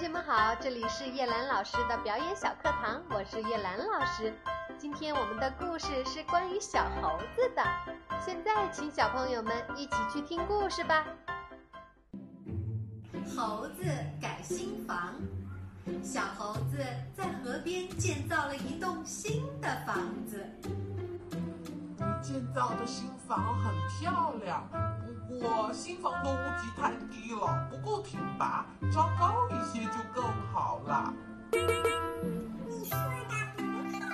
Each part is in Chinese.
同学们好，这里是叶兰老师的表演小课堂，我是叶兰老师。今天我们的故事是关于小猴子的，现在请小朋友们一起去听故事吧。猴子改新房，小猴子建造的新房很漂亮。不过新房的屋脊太低了，不够挺拔，招高一些就更好了。你说的不错。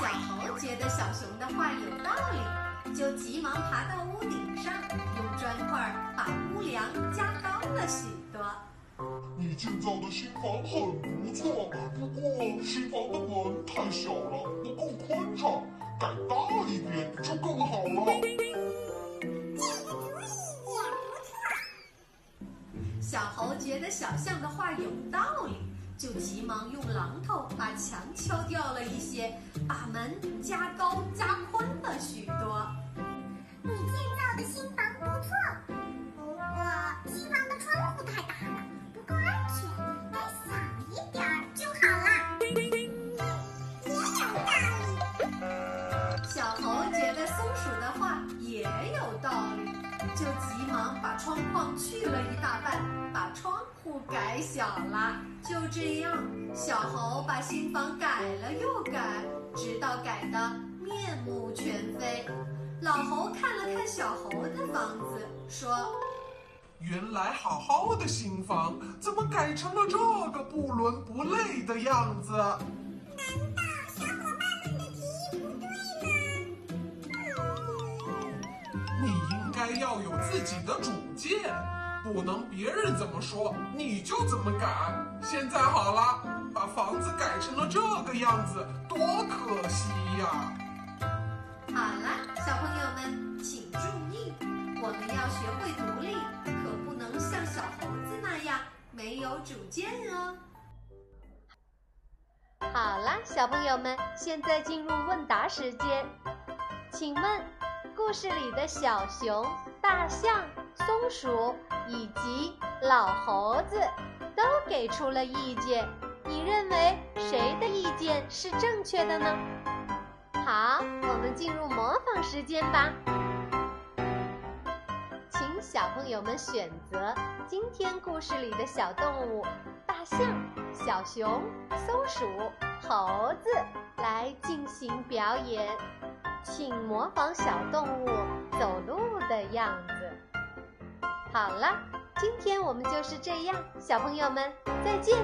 小猴觉得小熊的话有道理，就急忙爬到屋顶上，用砖块把屋梁加高了许多。你建造的新房很不错，不过新房的门太小了，不够宽敞，改大觉得小象的话有道理，就急忙用榔头把墙敲掉了一些，把门加高加宽。就急忙把窗框去了一大半。把窗户改小了，就这样，小猴把新房改了又改，直到改得面目全非。老猴看了看小猴的房子，说：“原来好好的新房，怎么改成了这个不伦不类的样子？该要有自己的主见。”不能别人怎么说你就怎么改。现在好了，把房子改成了这个样子，多可惜呀！好了，小朋友们请注意，我们要学会独立，可不能像小猴子那样没有主见哦。好了，小朋友们，现在进入问答时间，请问故事里的小熊、大象。松鼠以及老猴子都给出了意见，你认为谁的意见是正确的呢？好，我们进入模仿时间吧，请小朋友们选择今天故事里的小动物：大象、小熊、松鼠、猴子来进行表演，请模仿小动物走路的样子。好了，今天我们就是这样，小朋友们再见。